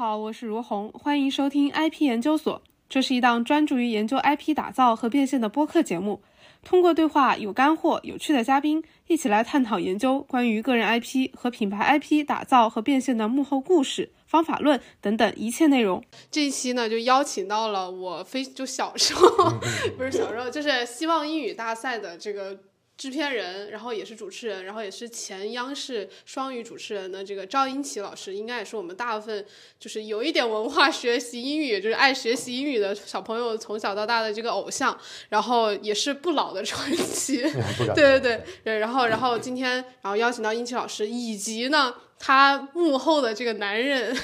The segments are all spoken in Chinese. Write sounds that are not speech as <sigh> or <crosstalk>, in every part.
好，我是如虹，欢迎收听 IP 研究所。这是一档专注于研究 IP 打造和变现的播客节目。通过对话有干货、有趣的嘉宾，一起来探讨研究关于个人 IP 和品牌 IP 打造和变现的幕后故事、方法论等等一切内容。这一期呢，就邀请到了我非就小时候，<laughs> 不是小时候，就是希望英语大赛的这个。制片人，然后也是主持人，然后也是前央视双语主持人的这个赵英奇老师，应该也是我们大部分就是有一点文化、学习英语，就是爱学习英语的小朋友从小到大的这个偶像，然后也是不老的传奇。<laughs> 对对对对，然后然后今天然后邀请到英奇老师，以及呢。他幕后的这个男人，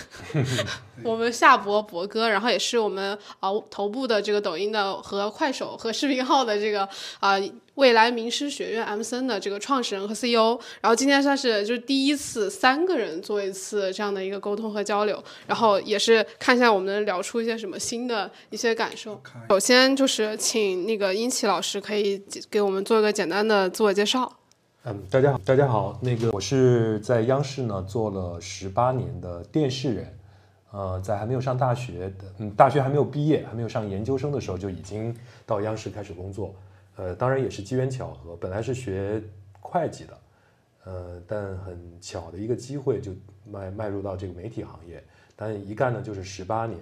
<laughs> 我们夏博博哥，然后也是我们啊头部的这个抖音的和快手和视频号的这个啊未来名师学院 M 森的这个创始人和 CEO，然后今天算是就是第一次三个人做一次这样的一个沟通和交流，然后也是看一下我们能聊出一些什么新的一些感受。首先就是请那个殷奇老师可以给我们做一个简单的自我介绍。嗯，大家好，大家好，那个我是在央视呢做了十八年的电视人，呃，在还没有上大学的，嗯，大学还没有毕业，还没有上研究生的时候就已经到央视开始工作，呃，当然也是机缘巧合，本来是学会计的，呃，但很巧的一个机会就迈迈入到这个媒体行业，但一干呢就是十八年，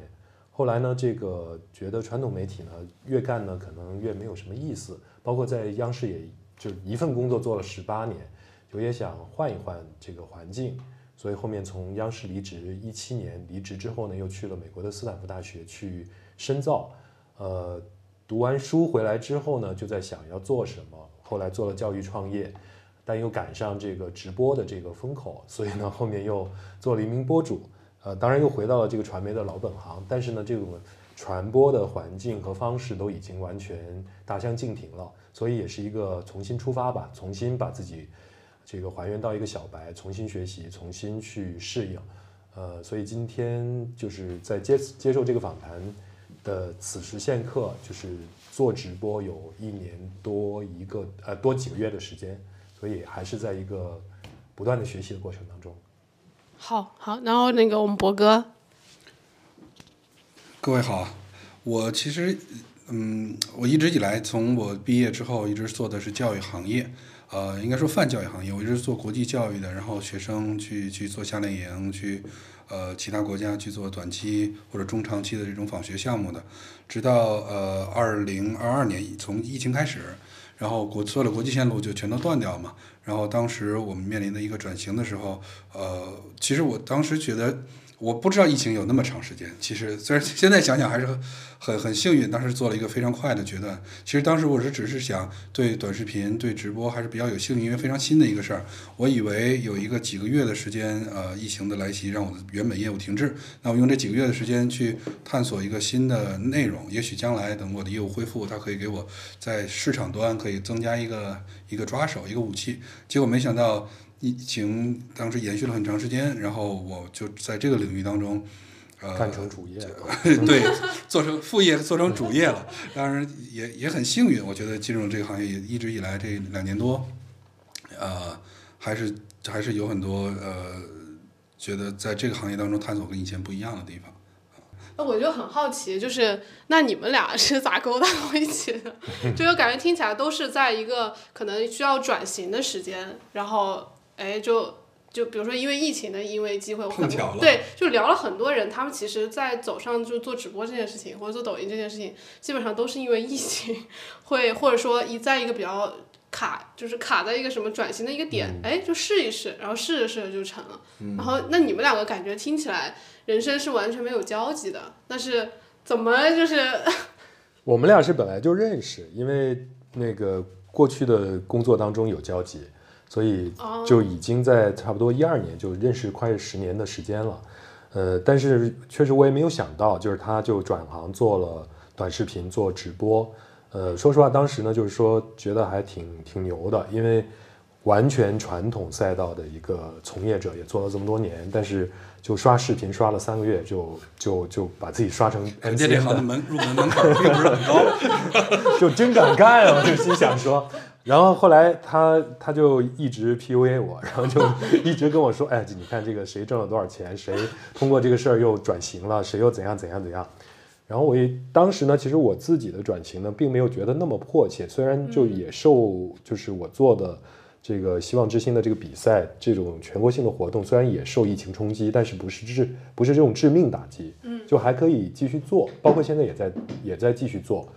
后来呢这个觉得传统媒体呢越干呢可能越没有什么意思，包括在央视也。就一份工作做了十八年，就也想换一换这个环境，所以后面从央视离职，一七年离职之后呢，又去了美国的斯坦福大学去深造。呃，读完书回来之后呢，就在想要做什么。后来做了教育创业，但又赶上这个直播的这个风口，所以呢，<laughs> 后面又做了一名播主。呃，当然又回到了这个传媒的老本行，但是呢，这种传播的环境和方式都已经完全大相径庭了。所以也是一个重新出发吧，重新把自己这个还原到一个小白，重新学习，重新去适应。呃，所以今天就是在接接受这个访谈的此时现刻，就是做直播有一年多一个呃多几个月的时间，所以还是在一个不断的学习的过程当中。好好，然后那个我们博哥，各位好，我其实。嗯，我一直以来从我毕业之后一直做的是教育行业，呃，应该说泛教育行业。我一直做国际教育的，然后学生去去做夏令营，去呃其他国家去做短期或者中长期的这种访学项目的。直到呃二零二二年从疫情开始，然后国所有的国际线路就全都断掉嘛。然后当时我们面临的一个转型的时候，呃，其实我当时觉得。我不知道疫情有那么长时间。其实，虽然现在想想还是很很幸运，当时做了一个非常快的决断。其实当时我是只是想对短视频、对直播还是比较有兴趣，因为非常新的一个事儿。我以为有一个几个月的时间，呃，疫情的来袭让我的原本业务停滞。那我用这几个月的时间去探索一个新的内容，也许将来等我的业务恢复，它可以给我在市场端可以增加一个一个抓手、一个武器。结果没想到。疫情当时延续了很长时间，然后我就在这个领域当中，呃，干成主业，<laughs> 对，做成副业，做成主业了。当然也也很幸运，我觉得进入这个行业也一直以来这两年多，呃，还是还是有很多呃，觉得在这个行业当中探索跟以前不一样的地方。那我就很好奇，就是那你们俩是咋勾搭到一起的？<laughs> 就感觉听起来都是在一个可能需要转型的时间，然后。哎，就就比如说，因为疫情的因为机会，我很对，就聊了很多人，他们其实，在走上就做直播这件事情，或者做抖音这件事情，基本上都是因为疫情，会或者说一在一个比较卡，就是卡在一个什么转型的一个点，哎，就试一试，然后试着试着就成了。然后，那你们两个感觉听起来，人生是完全没有交集的，但是怎么就是？我们俩是本来就认识，因为那个过去的工作当中有交集。所以就已经在差不多一二年就认识快十年的时间了，呃，但是确实我也没有想到，就是他就转行做了短视频做直播，呃，说实话当时呢就是说觉得还挺挺牛的，因为完全传统赛道的一个从业者也做了这么多年，但是就刷视频刷了三个月就就就把自己刷成，人家这行的门入门门槛并不是很高，<laughs> 就真敢干啊！就心想说。然后后来他他就一直 PUA 我，<laughs> 然后就一直跟我说，哎，你看这个谁挣了多少钱，谁通过这个事儿又转型了，谁又怎样怎样怎样。然后我也当时呢，其实我自己的转型呢，并没有觉得那么迫切，虽然就也受就是我做的这个希望之星的这个比赛这种全国性的活动，虽然也受疫情冲击，但是不是致不是这种致命打击，嗯，就还可以继续做，包括现在也在也在继续做。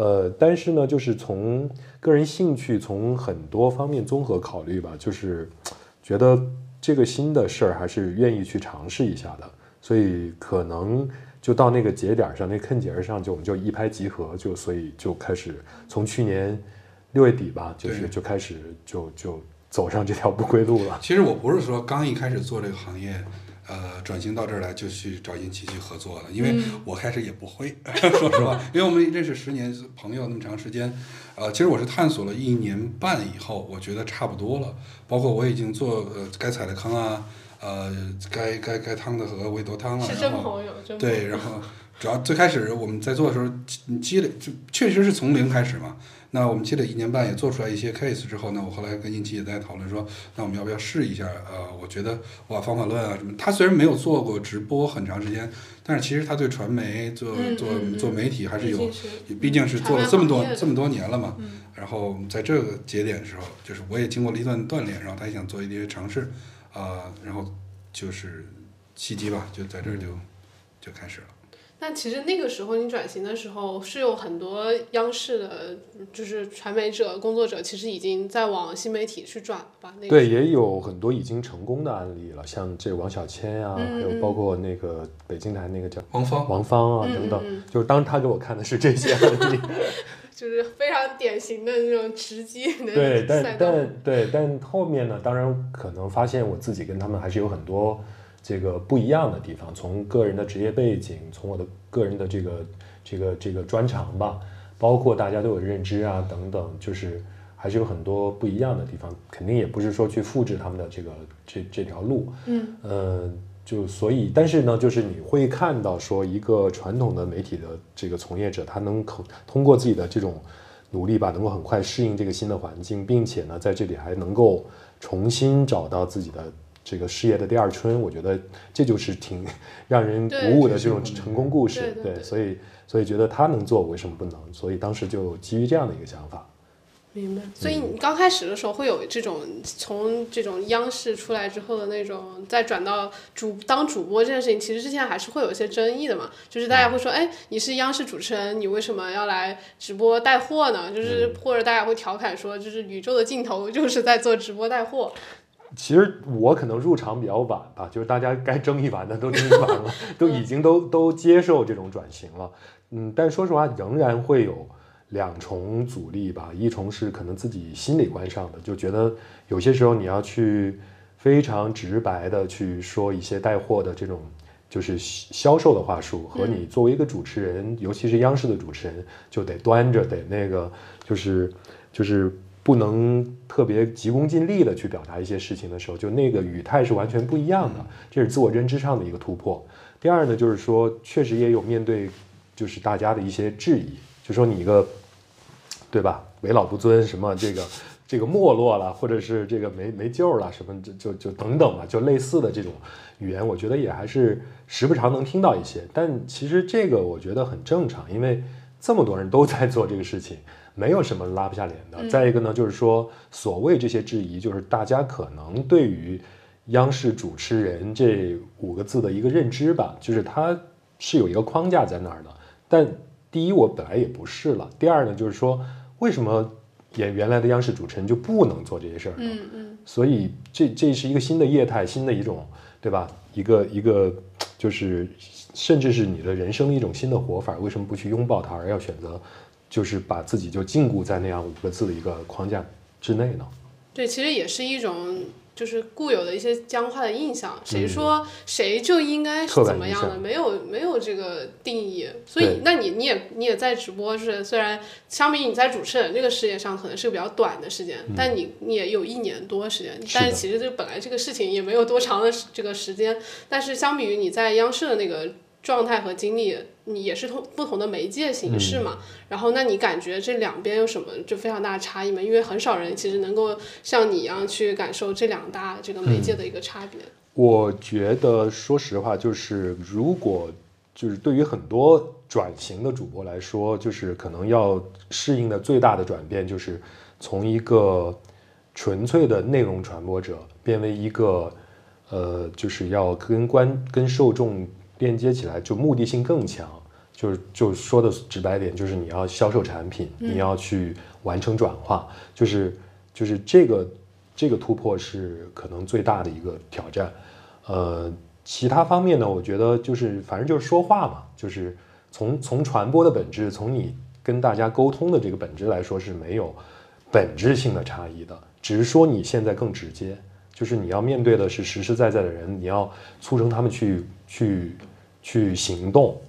呃，但是呢，就是从个人兴趣，从很多方面综合考虑吧，就是觉得这个新的事儿还是愿意去尝试一下的，所以可能就到那个节点上，那坑节上，就我们就一拍即合，就所以就开始从去年六月底吧，就是就开始就就走上这条不归路了。其实我不是说刚一开始做这个行业。呃，转型到这儿来就去找殷琦去合作了，因为我开始也不会，<laughs> 说实话，因为我们认识十年朋友那么长时间，呃，其实我是探索了一年半以后，我觉得差不多了，包括我已经做呃该踩的坑啊，呃，该该该趟的河我也都趟了，是真朋友，真对，然后主要最开始我们在做的时候，积积累就确实是从零开始嘛。那我们积累一年半也做出来一些 case 之后呢，我后来跟英奇也在讨论说，那我们要不要试一下？呃，我觉得哇，方法论啊什么，他虽然没有做过直播很长时间，但是其实他对传媒做做做媒体还是有，毕竟是做了这么多这么多年了嘛。然后在这个节点的时候，就是我也经过了一段锻炼，然后他也想做一些尝试，啊，然后就是契机吧，就在这儿就就开始了。那其实那个时候你转型的时候，是有很多央视的，就是传媒者、工作者，其实已经在往新媒体去转了吧？对，也有很多已经成功的案例了，像这王小谦啊，还有包括那个北京台那个叫王芳、王芳啊等等，就是当他给我看的是这些案例，<laughs> 就是非常典型的那种直击的对，但但对，但后面呢，当然可能发现我自己跟他们还是有很多。这个不一样的地方，从个人的职业背景，从我的个人的这个这个这个专长吧，包括大家对我的认知啊等等，就是还是有很多不一样的地方。肯定也不是说去复制他们的这个这这条路，嗯呃，就所以，但是呢，就是你会看到说一个传统的媒体的这个从业者，他能可通过自己的这种努力吧，能够很快适应这个新的环境，并且呢，在这里还能够重新找到自己的。这个事业的第二春，我觉得这就是挺 <laughs> 让人鼓舞的这种成功故事。对，所以所以觉得他能做，为什么不能？所以当时就基于这样的一个想法。明白。所以你刚开始的时候会有这种从这种央视出来之后的那种，再转到主当主播这件事情，其实之前还是会有一些争议的嘛。就是大家会说，哎，你是央视主持人，你为什么要来直播带货呢？就是或者大家会调侃说，就是宇宙的尽头就是在做直播带货。其实我可能入场比较晚吧，就是大家该争一完的都争议完了，<laughs> 都已经都都接受这种转型了。嗯，但说实话，仍然会有两重阻力吧。一重是可能自己心理关上的，就觉得有些时候你要去非常直白的去说一些带货的这种就是销售的话术，和你作为一个主持人，尤其是央视的主持人，就得端着，得那个，就是就是。不能特别急功近利的去表达一些事情的时候，就那个语态是完全不一样的，这是自我认知上的一个突破。第二呢，就是说确实也有面对，就是大家的一些质疑，就说你一个，对吧？为老不尊，什么这个 <laughs> 这个没落了，或者是这个没没救了，什么就就就等等吧，就类似的这种语言，我觉得也还是时不常能听到一些。但其实这个我觉得很正常，因为这么多人都在做这个事情。没有什么拉不下脸的。再一个呢，就是说，所谓这些质疑，就是大家可能对于央视主持人这五个字的一个认知吧，就是它是有一个框架在那儿的。但第一，我本来也不是了；第二呢，就是说，为什么演原来的央视主持人就不能做这些事儿呢？嗯嗯。所以这这是一个新的业态，新的一种，对吧？一个一个，就是甚至是你的人生的一种新的活法。为什么不去拥抱它，而要选择？就是把自己就禁锢在那样五个字的一个框架之内呢？对，其实也是一种就是固有的一些僵化的印象。谁说谁就应该是怎么样的？没有没有这个定义。所以，那你你也你也在直播，是虽然相比你在主持人这个事业上可能是个比较短的时间，但你你也有一年多时间。但是其实这本来这个事情也没有多长的这个时间。但是相比于你在央视的那个。状态和经历，你也是通不同的媒介形式嘛。然后，那你感觉这两边有什么就非常大的差异吗？因为很少人其实能够像你一样去感受这两大这个媒介的一个差别。我觉得，说实话，就是如果就是对于很多转型的主播来说，就是可能要适应的最大的转变，就是从一个纯粹的内容传播者变为一个。呃，就是要跟观跟受众链接起来，就目的性更强。就是就说的直白点，就是你要销售产品，你要去完成转化，就是就是这个这个突破是可能最大的一个挑战。呃，其他方面呢，我觉得就是反正就是说话嘛，就是从从传播的本质，从你跟大家沟通的这个本质来说是没有本质性的差异的，只是说你现在更直接。就是你要面对的是实实在在的人，你要促成他们去去去行动，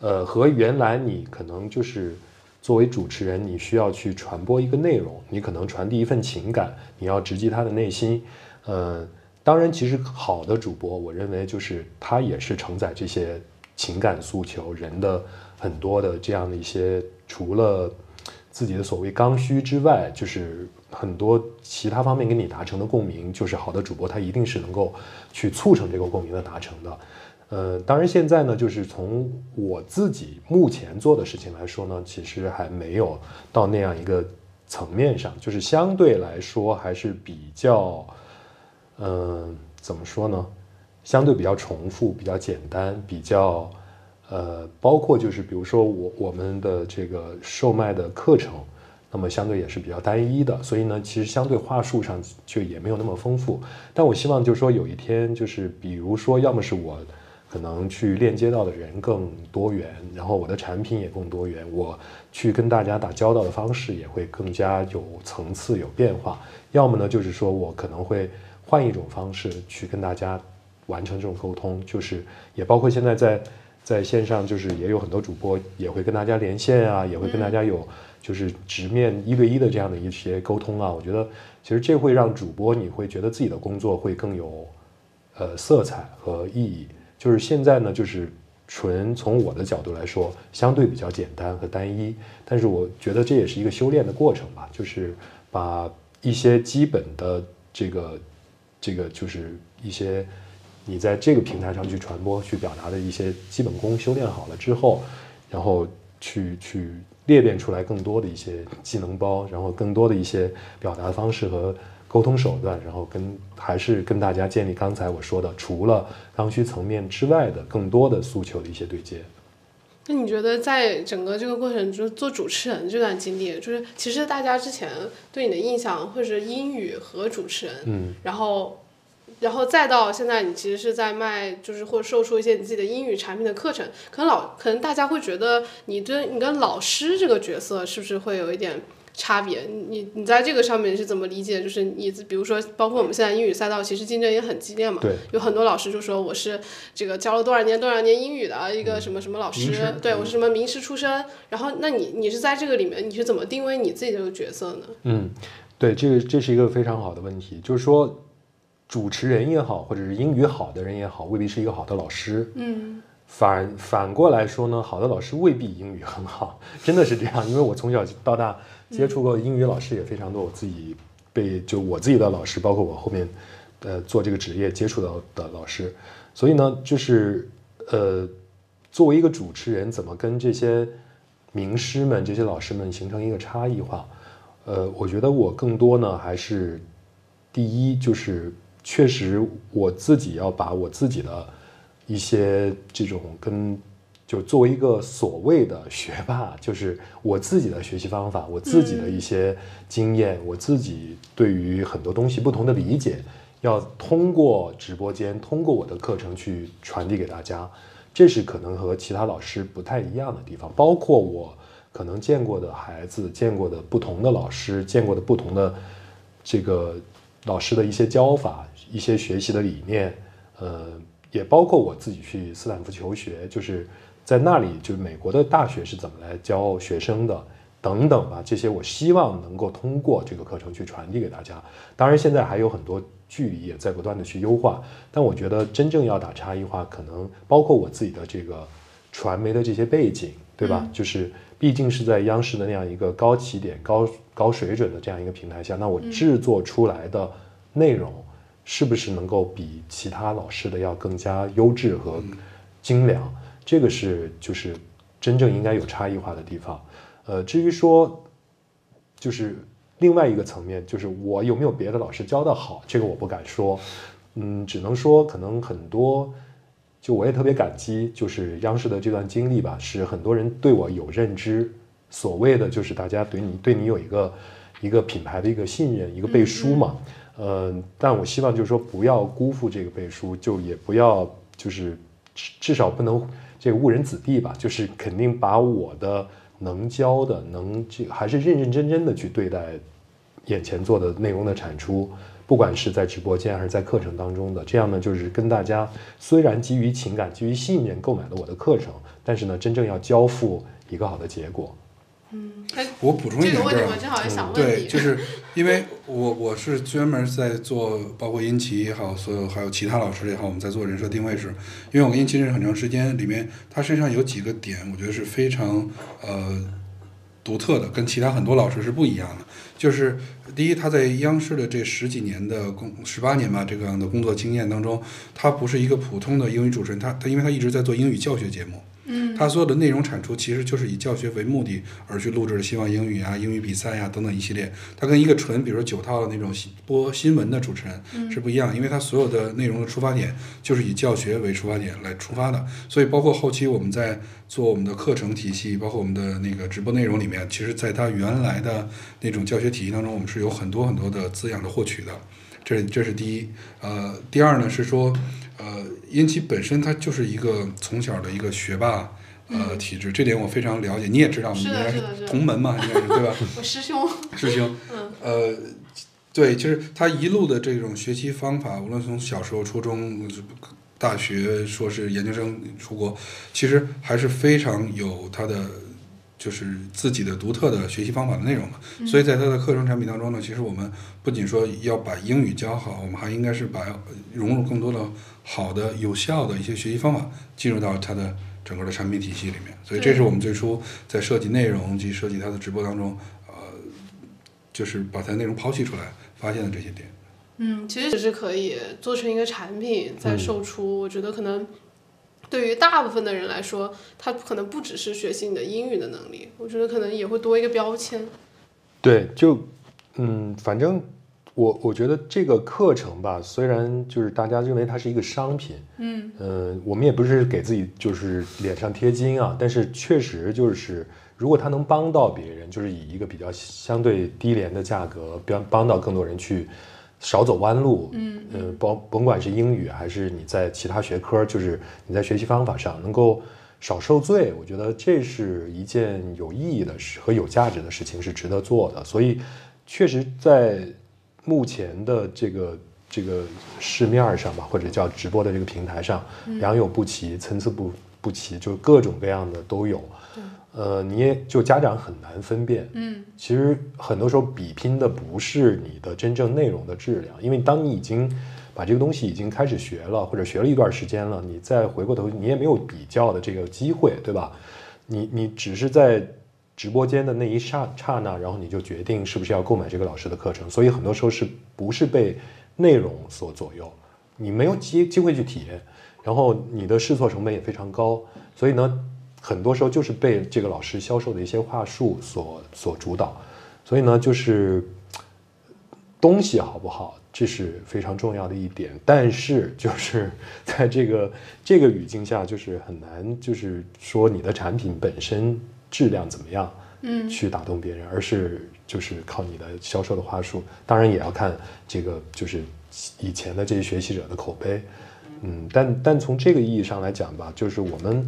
呃，和原来你可能就是作为主持人，你需要去传播一个内容，你可能传递一份情感，你要直击他的内心，呃，当然，其实好的主播，我认为就是他也是承载这些情感诉求，人的很多的这样的一些，除了自己的所谓刚需之外，就是。很多其他方面跟你达成的共鸣，就是好的主播他一定是能够去促成这个共鸣的达成的。呃，当然现在呢，就是从我自己目前做的事情来说呢，其实还没有到那样一个层面上，就是相对来说还是比较，嗯，怎么说呢？相对比较重复，比较简单，比较，呃，包括就是比如说我我们的这个售卖的课程。那么相对也是比较单一的，所以呢，其实相对话术上就也没有那么丰富。但我希望就是说有一天，就是比如说，要么是我可能去链接到的人更多元，然后我的产品也更多元，我去跟大家打交道的方式也会更加有层次、有变化。要么呢，就是说我可能会换一种方式去跟大家完成这种沟通，就是也包括现在在在线上，就是也有很多主播也会跟大家连线啊，也会跟大家有。就是直面一对一的这样的一些沟通啊，我觉得其实这会让主播你会觉得自己的工作会更有呃色彩和意义。就是现在呢，就是纯从我的角度来说，相对比较简单和单一。但是我觉得这也是一个修炼的过程吧，就是把一些基本的这个这个就是一些你在这个平台上去传播、去表达的一些基本功修炼好了之后，然后去去。裂变出来更多的一些技能包，然后更多的一些表达方式和沟通手段，然后跟还是跟大家建立刚才我说的，除了刚需层面之外的更多的诉求的一些对接。那你觉得在整个这个过程中做主持人这段经历，就是其实大家之前对你的印象会是英语和主持人，嗯，然后。然后再到现在，你其实是在卖，就是或售出一些你自己的英语产品的课程。可能老，可能大家会觉得你对你跟老师这个角色是不是会有一点差别？你你在这个上面是怎么理解？就是你比如说，包括我们现在英语赛道，其实竞争也很激烈嘛。对。有很多老师就说我是这个教了多少年多少年英语的一个什么什么老师，对我是什么名师出身。然后，那你你是在这个里面，你是怎么定位你自己这个角色呢？嗯，对，这个这是一个非常好的问题，就是说。主持人也好，或者是英语好的人也好，未必是一个好的老师。嗯，反反过来说呢，好的老师未必英语很好，真的是这样。因为我从小到大接触过英语老师也非常多，我自己被就我自己的老师，包括我后面呃做这个职业接触到的老师，所以呢，就是呃，作为一个主持人，怎么跟这些名师们、这些老师们形成一个差异化？呃，我觉得我更多呢，还是第一就是。确实，我自己要把我自己的一些这种跟，就作为一个所谓的学霸，就是我自己的学习方法，我自己的一些经验，我自己对于很多东西不同的理解，要通过直播间，通过我的课程去传递给大家。这是可能和其他老师不太一样的地方。包括我可能见过的孩子，见过的不同的老师，见过的不同的这个老师的一些教法。一些学习的理念，呃，也包括我自己去斯坦福求学，就是在那里，就是美国的大学是怎么来教学生的，等等吧。这些我希望能够通过这个课程去传递给大家。当然，现在还有很多距离也在不断的去优化。但我觉得真正要打差异化，可能包括我自己的这个传媒的这些背景，对吧？就是毕竟是在央视的那样一个高起点、高高水准的这样一个平台下，那我制作出来的内容是不是能够比其他老师的要更加优质和精良？这个是就是真正应该有差异化的地方。呃，至于说就是另外一个层面，就是我有没有别的老师教的好，这个我不敢说。嗯，只能说可能很多，就我也特别感激，就是央视的这段经历吧，使很多人对我有认知。所谓的就是大家对你对你有一个一个品牌的一个信任，一个背书嘛。嗯，但我希望就是说不要辜负这个背书，就也不要就是至至少不能这个误人子弟吧，就是肯定把我的能教的能这还是认认真真的去对待眼前做的内容的产出。不管是在直播间还是在课程当中的，这样呢，就是跟大家虽然基于情感、基于信任购买了我的课程，但是呢，真正要交付一个好的结果。嗯，我补充一点这个问题我正好也想问对，你，就是因为我我是专门在做，包括殷琦也好，所有还有其他老师也好，我们在做人设定位时，因为我跟殷琦认识很长时间，里面他身上有几个点，我觉得是非常呃独特的，跟其他很多老师是不一样的。就是第一，他在央视的这十几年的工十八年吧这个样的工作经验当中，他不是一个普通的英语主持人，他他因为他一直在做英语教学节目。嗯他所有的内容产出其实就是以教学为目的而去录制的希望英语啊、英语比赛呀、等等一系列。它跟一个纯比如说九套的那种新播新闻的主持人是不一样，因为他所有的内容的出发点就是以教学为出发点来出发的。所以包括后期我们在做我们的课程体系，包括我们的那个直播内容里面，其实在他原来的那种教学体系当中，我们是有很多很多的滋养的获取的。这这是第一，呃，第二呢是说，呃，因其本身他就是一个从小的一个学霸，呃，体质，这点我非常了解。你也知道，我们应该是同门嘛，应该是对吧？<laughs> 我师兄，<laughs> 师兄，嗯呃，对，就是他一路的这种学习方法，无论从小时候、初中、大学、硕士、研究生出国，其实还是非常有他的就是自己的独特的学习方法的内容嘛。所以在他的课程产品当中呢，其实我们不仅说要把英语教好，我们还应该是把融入更多的好的、有效的一些学习方法进入到他的整个的产品体系里面。所以这是我们最初在设计内容及设计他的直播当中，呃，就是把它内容剖析出来发现的这些点。嗯，其实只是可以做成一个产品再嗯售出。我觉得可能对于大部分的人来说，他可能不只是学习你的英语的能力，我觉得可能也会多一个标签。对，就嗯，反正我我觉得这个课程吧，虽然就是大家认为它是一个商品，嗯呃，我们也不是给自己就是脸上贴金啊，但是确实就是，如果它能帮到别人，就是以一个比较相对低廉的价格，帮帮到更多人去少走弯路，嗯呃，甭甭管是英语还是你在其他学科，就是你在学习方法上能够少受罪，我觉得这是一件有意义的事和有价值的事情，是值得做的。所以，确实在目前的这个这个市面上吧，或者叫直播的这个平台上，良莠不齐，参差不不齐，就各种各样的都有。呃，你也就家长很难分辨，嗯其实很多时候比拼的不是你的真正内容的质量，因为当你已经把这个东西已经开始学了，或者学了一段时间了，你再回过头，你也没有比较的这个机会，对吧？你你只是在直播间的那一刹刹那，然后你就决定是不是要购买这个老师的课程，所以很多时候是不是被内容所左右，你没有机机会去体验，然后你的试错成本也非常高，所以呢，很多时候就是被这个老师销售的一些话术所所主导，所以呢，就是东西好不好，这是非常重要的一点。但是就是在这个 <laughs> 这个语境下，就是很难，就是说你的产品本身质量怎么样，嗯去打动别人，而是就是靠你的销售的话术。当然也要看这个就是以前的这些学习者的口碑，嗯，但但从这个意义上来讲吧，就是我们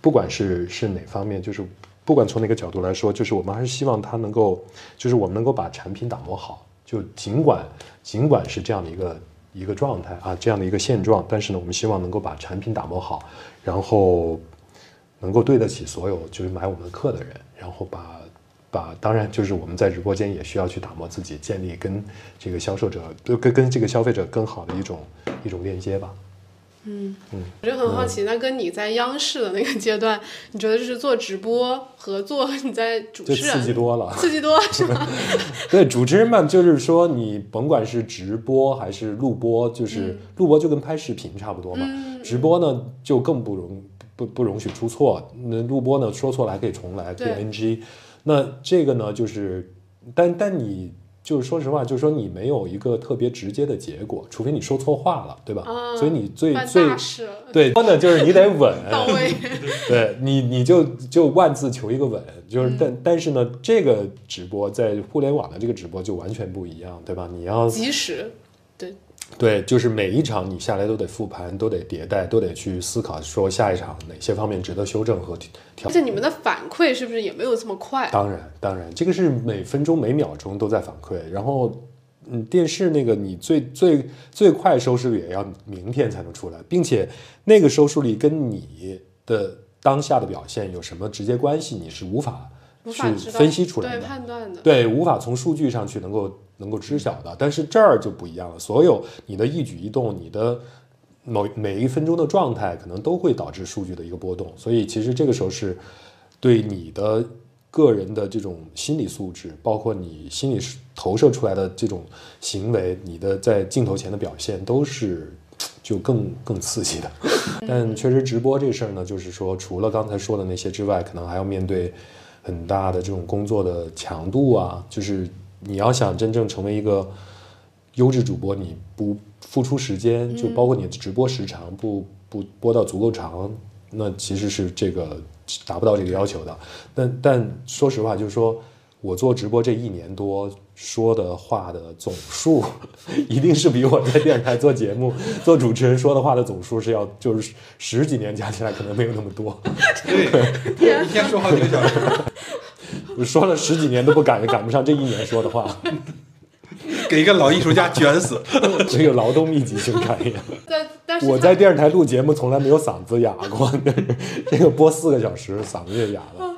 不管是是哪方面，就是不管从哪个角度来说，就是我们还是希望它能够，就是我们能够把产品打磨好。就尽管尽管是这样的一个一个状态啊，这样的一个现状，但是呢，我们希望能够把产品打磨好，然后能够对得起所有就是买我们的课的人，然后把把当然就是我们在直播间也需要去打磨自己，建立跟这个销售者跟跟这个消费者更好的一种一种链接吧。我就很好奇，那跟你在央视的那个阶段，你觉得就是做直播和做你在主持人刺激多了。刺激多 <laughs> 是吗？<laughs> 对，主持人嘛，就是说你甭管是直播还是录播，就是录播就跟拍视频差不多嘛。直播呢就更不容不不容许出错，那录播呢说错了还可以重来，可以对 NG。那这个呢就是，但但你就是说实话，就是说你没有一个特别直接的结果，除非你说错话了，对吧？啊所以你最最对，说呢就是你得稳，<laughs> 到位。对你，你就就万字求一个稳，就是但、但是呢，这个直播在互联网的这个直播就完全不一样，对吧？你要及时，对，对，就是每一场你下来都得复盘，都得迭代，都得去思考说下一场哪些方面值得修正和调调而。且你们的反馈是不是也没有这么快？当然，当然，这个是每分钟每秒钟都在反馈，然后。嗯，电视那个你最最最快收视率也要明天才能出来，并且那个收视率跟你的当下的表现有什么直接关系，你是无法去分析出来对的。判断的。对，无法从数据上去能够能够知晓的。但是这儿就不一样了，所有你的一举一动，你的某每一分钟的状态，可能都会导致数据的一个波动。所以其实这个时候是对你的个人的这种心理素质，包括你心理投射出来的这种行为，你的在镜头前的表现，都是就更更刺激的。<laughs> 但确实直播这事儿呢，就是说除了刚才说的那些之外，可能还要面对很大的这种工作的强度啊，就是你要想真正成为一个优质主播，你不付出时间，就包括你的直播时长不不播到足够长，那其实是这个达不到这个要求的。但但说实话，就是说我做直播这一年多说的话的总数，<laughs> 一定是比我在电视台做节目 <laughs> 做主持人说的话的总数是要就是十几年加起来可能没有那么多。对，一天说好几个小时。我说了十几年都不赶赶不上这一年说的话，给一个老艺术家卷死。<laughs> 这个劳动密集型产业。但但是我在电视台录节目从来没有嗓子哑过，这个播四个小时嗓子也哑了。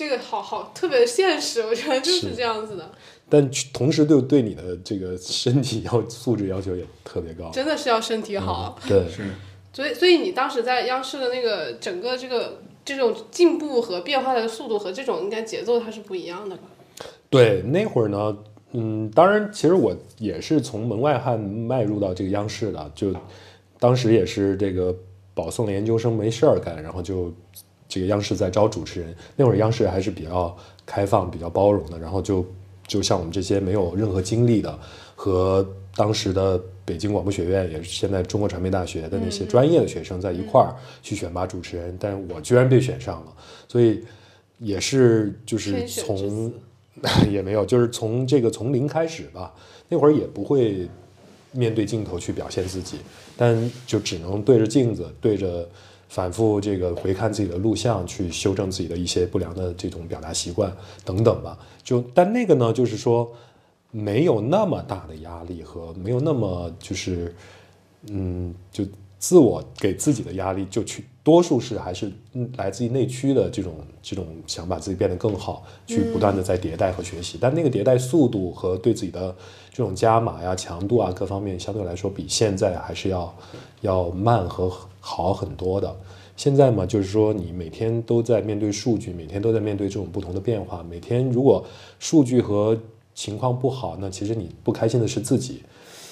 这个好好特别现实，我觉得就是这样子的，但同时对对你的这个身体要素质要求也特别高。真的是要身体好。对，是，所以所以你当时在央视的那个整个这个这种进步和变化的速度和这种应该节奏它是不一样的吧？对，那会儿呢，嗯，当然，其实我也是从门外汉迈入到这个央视的，就当时也是这个保送了研究生没事儿干，然后就这个央视在招主持人，那会儿央视还是比较开放、比较包容的，然后就就像我们这些没有任何经历的和当时的北京广播学院，也是现在中国传媒大学的那些专业的学生在一块儿去选拔主持人，但我居然被选上了，所以也是就是从。<laughs> 也没有，就是从这个从零开始吧。那会儿也不会面对镜头去表现自己，但就只能对着镜子，对着反复这个回看自己的录像，去修正自己的一些不良的这种表达习惯等等吧。就但那个呢，就是说没有那么大的压力和没有那么就是嗯，就自我给自己的压力，就去多数是还是来自于内驱的这种这种想把自己变得更好，去不断的在迭代和学习。但那个迭代速度和对自己的这种加码呀、强度啊各方面，相对来说比现在还是要要慢和好很多的。现在嘛，就是说你每天都在面对数据，每天都在面对这种不同的变化。每天如果数据和情况不好，那其实你不开心的是自己，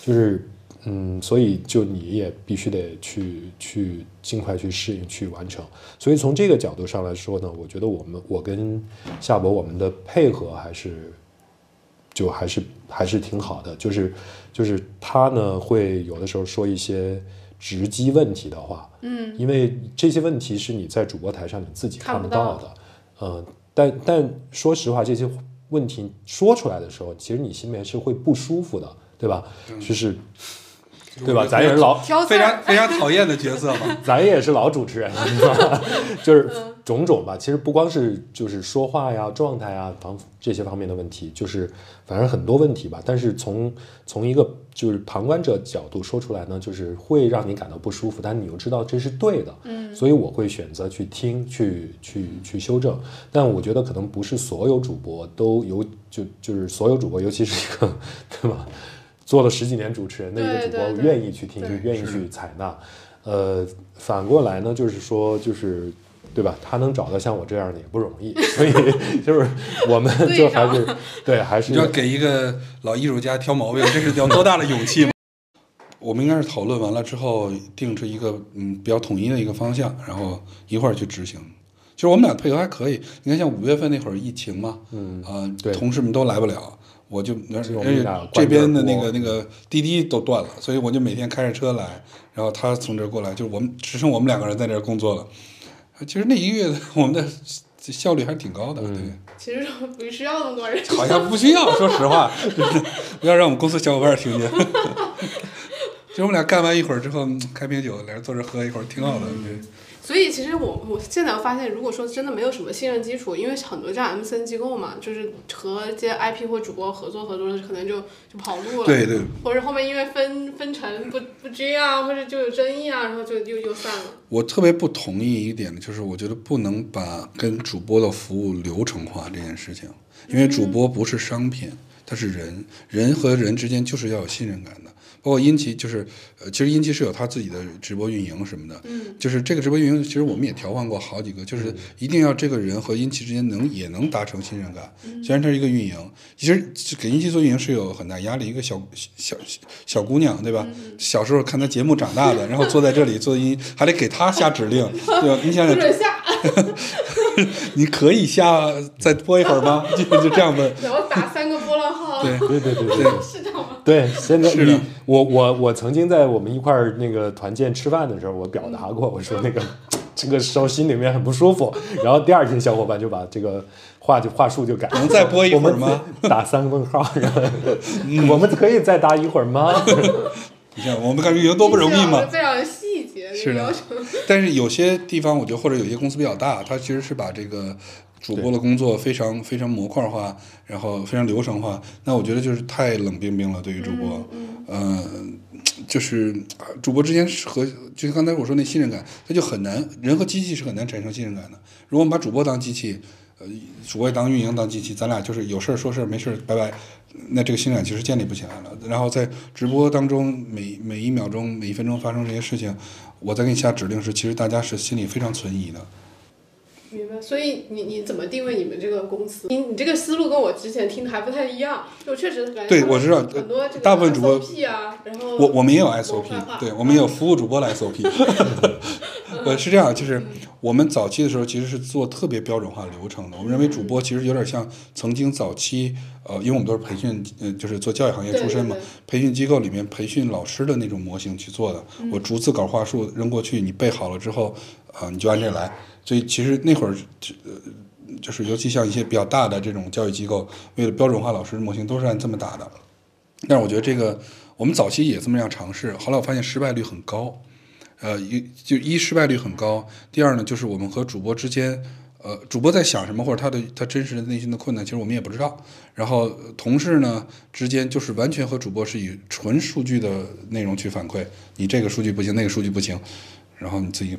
就是嗯，所以就你也必须得去去尽快去适应、去完成。所以从这个角度上来说呢，我觉得我们我跟夏博我们的配合还是就还是还是挺好的，就是就是他呢会有的时候说一些直击问题的话，嗯，因为这些问题是你在主播台上你自己看不到的，嗯，但但说实话，这些问题说出来的时候，其实你心里面是会不舒服的，对吧？就是对吧？咱也是老，挑非常非常讨厌的角色嘛。<laughs> 咱也是老主持人，<laughs> 就是种种吧。其实不光是就是说话呀、状态啊、方这些方面的问题，就是反正很多问题吧。但是从从一个就是旁观者角度说出来呢，就是会让你感到不舒服，但你又知道这是对的，嗯，所以我会选择去听、去去去修正。但我觉得可能不是所有主播都有，就就是所有主播，尤其是一个对吧？做了十几年主持人的一个主播，愿意去听，愿意去采纳。呃，反过来呢，就是说，就是对吧？他能找到像我这样的也不容易，<laughs> 所以 <laughs> 就是我们就还是对，还是你知道给一个老艺术家挑毛病，这是要多大的勇气吗？<laughs> 我们应该是讨论完了之后，定制一个嗯比较统一的一个方向，然后一块儿去执行。其实我们俩配合还可以。你看，像五月份那会儿疫情嘛，嗯啊、对同事们都来不了，我就而只有我们俩且这边的那个那个滴滴都断了，所以我就每天开着车来，然后他从这儿过来，就我们只剩我们两个人在这儿工作了。其实那一个月我们的效率还是挺高的，对。其实不需要那么多人。好像不需要，说实话，<laughs> 不要让我们公司小伙伴听见。<laughs> 就我们俩干完一会儿之后，嗯开瓶酒，俩人坐这喝一会儿，挺好的。对，所以其实我我现在发现，如果说真的没有什么信任基础，因为很多这样 MCN 机构嘛，就是和一些 IP 或主播合作合作，可能就就跑路了。对对，或者后面因为分分成不不均啊，或者就有争议啊，然后就又又散了。我特别不同意一点的就是，我觉得不能把跟主播的服务流程化这件事情，因为主播不是商品，他是人，人和人之间就是要有信任感的。包括音奇，就是呃，其实音奇是有他自己的直播运营什么的，嗯，就是这个直播运营，其实我们也调换过好几个，就是一定要这个人和音奇之间能也能达成信任感。虽然他是一个运营，其实给音奇做运营是有很大压力，一个小小小小姑娘，对吧？小时候看他节目长大的，然后坐在这里做音，还得给他下指令，<laughs> 对吧？你想想，不准下，<laughs> 你可以下再播一会儿吗？<laughs> 就就这样问。我打三个波对对对对对对。<laughs> 是这样吗？对，现在你我我我曾经在我们一块儿那个团建吃饭的时候，我表达过，我说那个 <laughs> 这个时候心里面很不舒服。然后第二天小伙伴就把这个话就话术就改了，能再播一会儿吗 <laughs> 打三个问号，然后我们可以再打一会儿吗？你看我们干运营多不容易嘛。非常细节，是的。但是有些地方，我觉得或者有些公司比较大，它其实是把这个主播的工作非常非常模块化，然后非常流程化。那我觉得就是太冷冰冰了，对于主播，嗯、<tsk> 就是啊主播之间是和就像刚才我说那信任感，他就很难，人和机器是很难产生信任感的。如果我们把主播当机器，呃，主播也当运营当机器，咱俩就是有事儿说事儿，没事儿拜拜。那这个信任感其实建立不起来了。然后在直播当中，每每一秒钟、每一分钟发生这些事情，我在给你下指令时，其实大家是心里非常存疑的。明白，所以你你怎么定位你们这个公司？你你这个思路跟我之前听的还不太一样，就确实感觉对我知道很多大部分主播 SOP 啊，然后我我们也有 SOP，对我们也有服务主播的 SOP。<laughs> <laughs> 呃，是这样，就是我们早期的时候其实是做特别标准化流程的。我们认为主播其实有点像曾经早期，呃，因为我们都是培训，呃，就是做教育行业出身嘛培训机构里面培训老师的那种模型去做的。我逐字稿话术扔过去，你背好了之后，啊、你就按这来。所以其实那会儿，呃，就是尤其像一些比较大的这种教育机构，为了标准化老师模型，都是按这么打的。但是我觉得这个我们早期也这么样尝试，后来我发现失败率很高，呃，一就一失败率很高，第二呢就是我们和主播之间，呃，主播在想什么或者他的他真实的内心的困难，其实我们也不知道。然后同事呢之间就是完全和主播是以纯数据的内容去反馈，你这个数据不行，那个数据不行，然后你自己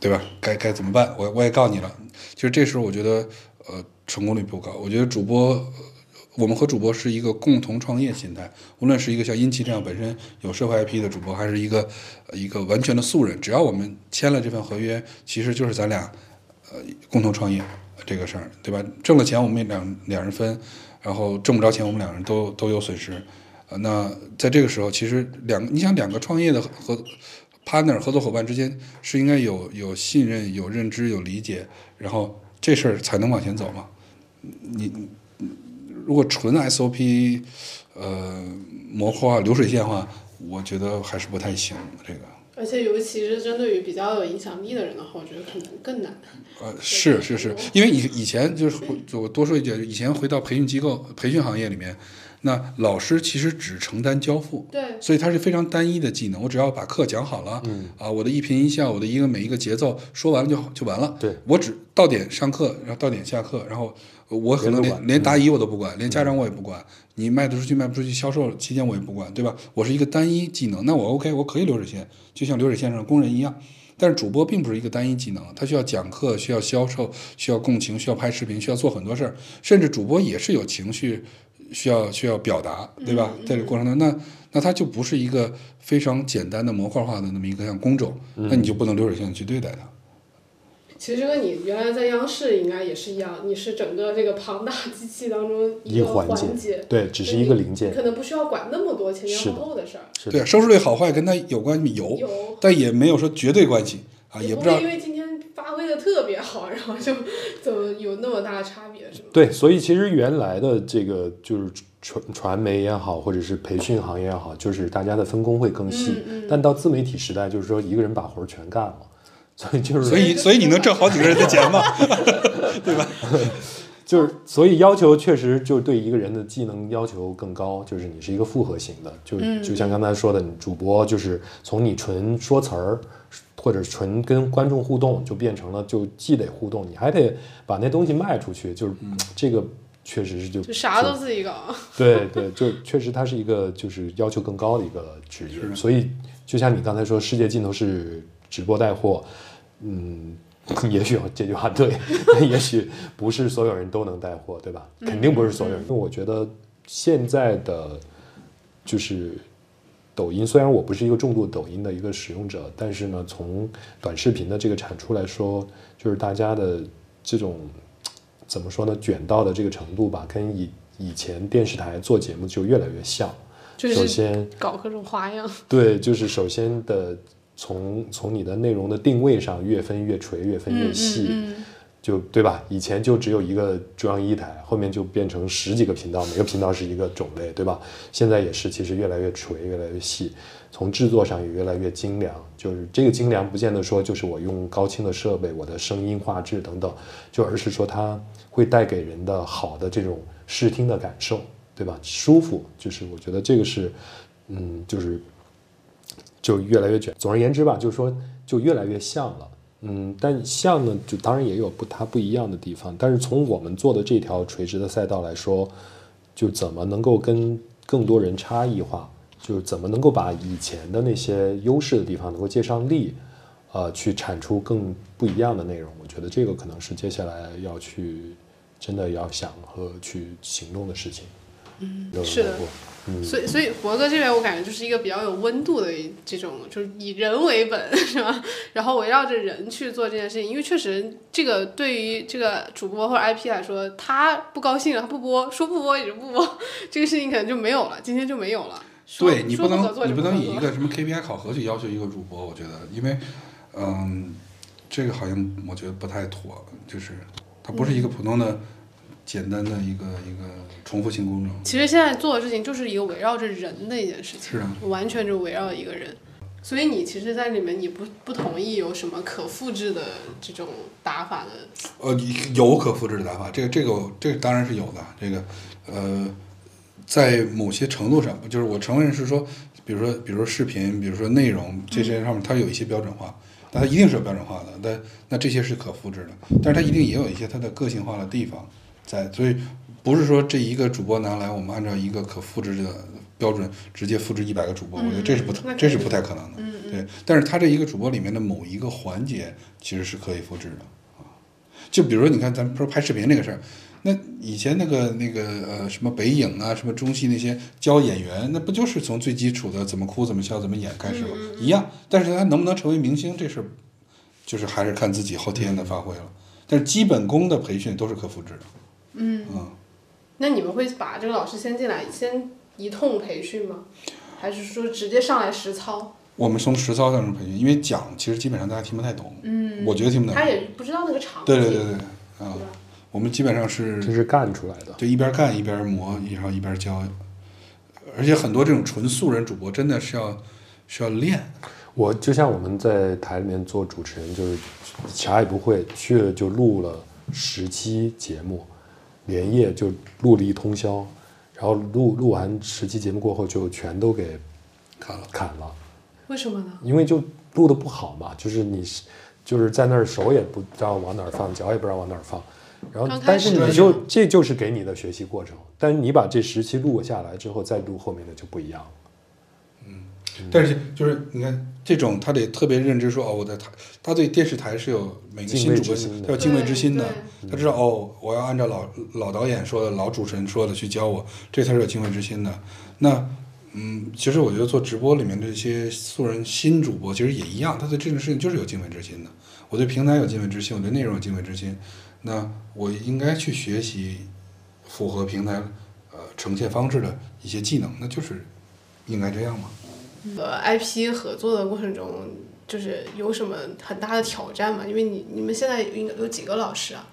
对吧？该该怎么办？我我也告诉你了。其实这时候我觉得呃成功率不高，我觉得主播。我们和主播是一个共同创业心态，无论是一个像殷奇这样本身有社会 IP 的主播，还是一个一个完全的素人，只要我们签了这份合约，其实就是咱俩呃共同创业这个事儿，对吧？挣了钱我们两两人分，然后挣不着钱我们两人都都有损失。呃，那在这个时候，其实两你想两个创业的合 partner 合作伙伴之间是应该有有信任、有认知、有理解，然后这事儿才能往前走嘛。你如果纯 SOP，呃，模块化、流水线化，我觉得还是不太行。这个，而且尤其是针对于比较有影响力的人的话，我觉得可能更难。呃，是是是，因为以以前就是就我多说一点，以前回到培训机构、培训行业里面，那老师其实只承担交付，对，所以它是非常单一的技能。我只要把课讲好了，嗯啊，我的一颦一笑，我的一个每一个节奏说完了就就完了。对我只到点上课，然后到点下课，然后我可能连连连答疑我都不管，连家长我也不管，你卖得出去卖不出去，销售期间我也不管，对吧？我是一个单一技能，那我 OK，我可以流水线，就像流水线上的工人一样。但是主播并不是一个单一技能，他需要讲课，需要销售，需要共情，需要拍视频，需要做很多事儿，甚至主播也是有情绪，需要需要表达，对吧？在这个过程中，那那它就不是一个非常简单的模块化的那么一个像工种，那你就不能流水线去对待它。其实跟你原来在央视应该也是一样，你是整个这个庞大机器当中一个环环节对，只是一个零件你。可能不需要管那么多前前后后的事儿。是的对，收视率好坏跟它有关系有，有，但也没有说绝对关系啊，也不知道因为今天发挥的特别好，然后就怎么有那么大的差别，是吗？对，所以其实原来的这个就是传传媒也好，或者是培训行业也好，就是大家的分工会更细。嗯嗯但到自媒体时代，就是说一个人把活儿全干了，所以就是所以所以你能挣好几个人的钱吗？<laughs> 对吧就是所以要求确实就对一个人的技能要求更高，就是你是一个复合型的，就嗯就像刚才说的，你主播就是从你纯说词儿或者纯跟观众互动，就变成了就既得互动，你还得把那东西卖出去，就是这个确实是就就啥都自己搞。<laughs> <laughs> 对对，就确实它是一个就是要求更高的一个职业，所以就像你刚才说，世界尽头是直播带货，嗯，<laughs> 也许这句话对，但也许不是所有人都能带货，对吧？肯定不是所有人，因为我觉得现在的就是抖音，虽然我不是一个重度抖音的一个使用者，但是呢，从短视频的这个产出来说，就是大家的这种怎么说呢，卷到的这个程度吧，跟以以前电视台做节目就越来越像。就是首先，搞各种花样，对，就是首先的从从你的内容的定位上越分越垂，越分越细，嗯嗯就对吧？以前就只有一个中央一台，后面就变成十几个频道，每个频道是一个种类，对吧？现在也是，其实越来越垂，越来越细，从制作上也越来越精良。就是这个精良，不见得说就是我用高清的设备，我的声音画质等等，就而是说它会带给人的好的这种视听的感受，对吧？舒服，就是我觉得这个是，嗯，就是就越来越卷。总而言之吧，就是说就越来越像了。嗯，但像呢，就当然也有不它不一样的地方。但是从我们做的这条垂直的赛道来说，就怎么能够跟更多人差异化，就是怎么能够把以前的那些优势的地方能够借上力，呃，去产出更不一样的内容。我觉得这个可能是接下来要去真的要想和去行动的事情。嗯是的嗯，所以，所以博哥这边我感觉就是一个比较有温度的这种，就是以人为本，<laughs> 是吧？然后围绕着人去做这件事情，因为确实这个对于这个主播或者 IP 来说，他不高兴了，他不播，说不播也就不播，<laughs> 这个事情可能就没有了，今天就没有了。说对你不能你不能以一个什么 KPI 考核去要求一个主播，我觉得，因为嗯，这个好像我觉得不太妥，就是它不是一个普通的、简单的一个一个重复性工程。其实现在做的事情就是一个围绕着人的一件事情，是啊，完全就围绕一个人。所以你其实，在里面你不不同意有什么可复制的这种打法的，呃，有可复制的打法，这个这个这个当然是有的。这个呃，在某些程度上，就是我承认是说，比如说比如说视频，比如说内容这些上面，它有一些标准化，那它一定是有标准化的。但那这些是可复制的，但是它一定也有一些它的个性化的地方在，所以不是说这一个主播拿来，我们按照一个可复制的标准直接复制一百个主播，我觉得这是不这是不太可能的。对，但是他这一个主播里面的某一个环节其实是可以复制的啊。就比如说，你看咱们说拍视频这个事儿，那以前那个那个呃什么北影啊，什么中戏那些教演员，那不就是从最基础的怎么哭、怎么笑、怎么演开始吗？一样。但是他能不能成为明星，这事儿就是还是看自己后天的发挥了。但是基本功的培训都是可复制的。嗯，嗯，那你们会把这个老师先进来，先一通培训吗？还是说直接上来实操？我们从实操当中培训，因为讲其实基本上大家听不太懂，嗯，我觉得听不懂他。也不知道那个场景，对对对对，啊，我们基本上是这是干出来的。就一边干一边磨，然后一边教，而且很多这种纯素人主播真的是要需要练，我就像我们在台里面做主持人，就是啥也不会，去了就录了十期节目，连夜就录了一通宵，然后录录完十期节目过后就全都给砍了，砍了，为什么呢？因为就录的不好嘛，就是你就是在那儿手也不知道往哪儿放，脚也不知道往哪儿放，然后但是你就这就是给你的学习过程，但是你把这十期录下来之后再录后面的就不一样了。嗯。但是就是你看这种，他得特别认知说哦，我在台，他对电视台是有每个新主播他有敬畏之心的，他知道哦，我要按照老老导演说的、老主持人说的去教我，这才是有敬畏之心的。那嗯，其实我觉得做直播里面这些素人新主播其实也一样，他对这件事情就是有敬畏之心的。我对平台有敬畏之心，我对内容有敬畏之心，那我应该去学习符合平台呃呈现方式的一些技能，那就是应该这样嘛。呃，IP 合作的过程中，就是有什么很大的挑战吗？因为你你们现在应该有几个老师啊？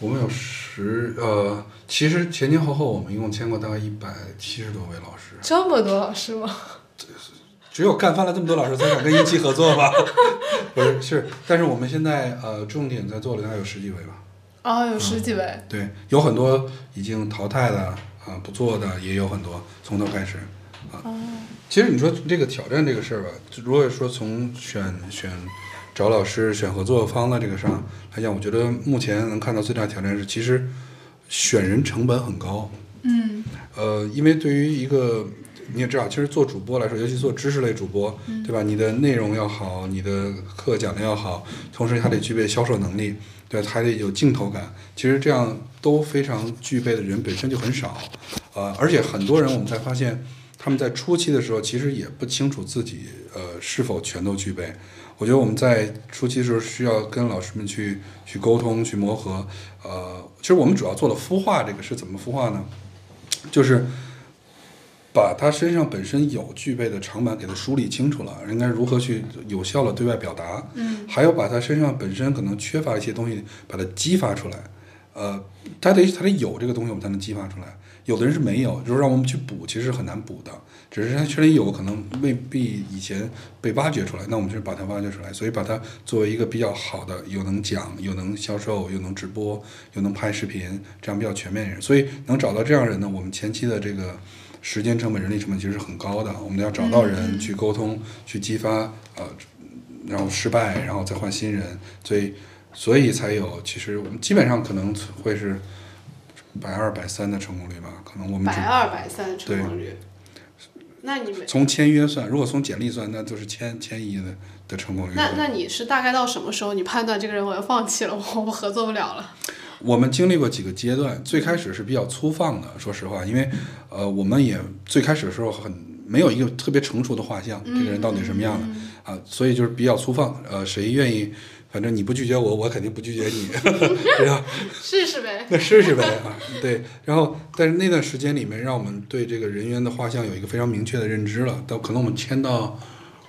我们有十呃，其实前前后后我们一共签过大概一百七十多位老师，这么多老师吗？<laughs> 只有干翻了这么多老师才敢跟一期合作吧？<laughs> 不是是，但是我们现在呃重点在做的大概有十几位吧，哦，有十几位。对，有很多已经淘汰的啊、不做的也有很多，从头开始啊。其实你说这个挑战这个事儿吧，如果说从选选找老师、选合作方的这个上来讲，我觉得目前能看到最大的挑战是，其实选人成本很高。嗯呃，因为对于一个你也知道，其实做主播来说，尤其做知识类主播，对吧？你的内容要好，你的课讲的要好，同时还得具备销售能力，对吧，还得有镜头感。其实这样都非常具备的人本身就很少，呃，而且很多人我们才发现，他们在初期的时候其实也不清楚自己呃是否全都具备。我觉得我们在初期的时候需要跟老师们去去沟通、去磨合。呃，其实我们主要做了孵化，这个是怎么孵化呢？就是把他身上本身有具备的长板给他梳理清楚了，应该如何去有效的对外表达，嗯还有把他身上本身可能缺乏一些东西，把它激发出来。呃，他得他得有这个东西，我们才能激发出来。有的人是没有，就是让我们去补，其实是很难补的。只是他确实有可能未必以前被挖掘出来，那我们就是把它挖掘出来，所以把它作为一个比较好的，又能讲，又能销售，又能直播，又能拍视频，这样比较全面的人。所以能找到这样人呢，我们前期的这个时间成本、人力成本其实是很高的。我们要找到人去沟通、去激发，呃，然后失败，然后再换新人，所以所以才有。其实我们基本上可能会是百二、百三的成功率吧，可能我们百二百三的成功率。那你们从签约算，如果从简历算，那就是千千一的的成功率。那那你是大概到什么时候你判断这个人我要放弃了，我 <laughs> 我合作不了了？<laughs> 我们经历过几个阶段，最开始是比较粗放的，说实话，因为呃，我们也最开始的时候很没有一个特别成熟的画像，这个人到底什么样的啊，所以就是比较粗放。呃，谁愿意，反正你不拒绝我，我肯定不拒绝你，<laughs> 对吧？试试呗。<laughs> 那试试呗啊，对。然后，但是那段时间里面，让我们对这个人员的画像有一个非常明确的认知了。到可能我们签到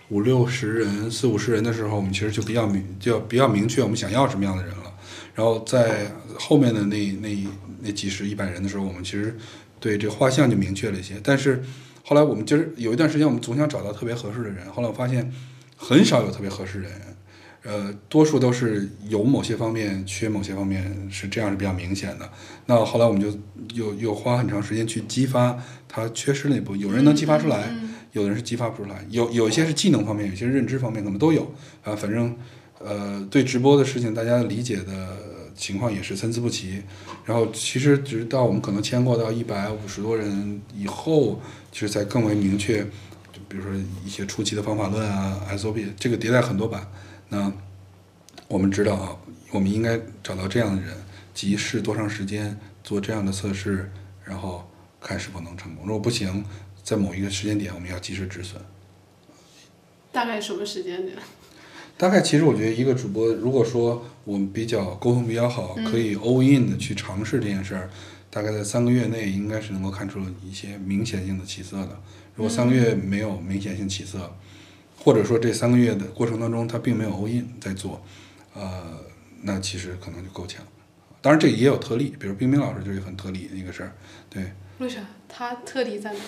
五六十人、四五十人的时候，我们其实就比较明，就比较明确我们想要什么样的人了。然后在后面的那那那几十、一百人的时候，我们其实对这个画像就明确了一些。但是后来我们就是有一段时间，我们总想找到特别合适的人。后来我发现很少有特别合适的人。呃，多数都是有某些方面缺某些方面，是这样是比较明显的。那后来我们就又又花很长时间去激发他缺失那部分，有人能激发出来，有的人是激发不出来，有有一些是技能方面，有些认知方面，可能都有啊。反正呃，对直播的事情，大家理解的情况也是参差不齐。然后其实直到我们可能签过到一百五十多人以后，其实才更为明确，就比如说一些初期的方法论啊，SOP，这个迭代很多版。那我们知道啊，我们应该找到这样的人，即试多长时间做这样的测试，然后看是否能成功。如果不行，在某一个时间点，我们要及时止损。大概什么时间点？大概其实我觉得一个主播，如果说我们比较沟通比较好，可以 all in 的去尝试这件事儿，大概在三个月内应该是能够看出一些明显性的起色的。如果三个月没有明显性起色，或者说这三个月的过程当中他并没有 all in 在做，呃，那其实可能就够呛。当然这也有特例，比如冰冰老师就是很特例的一个事儿，对。为啥？他特例在哪？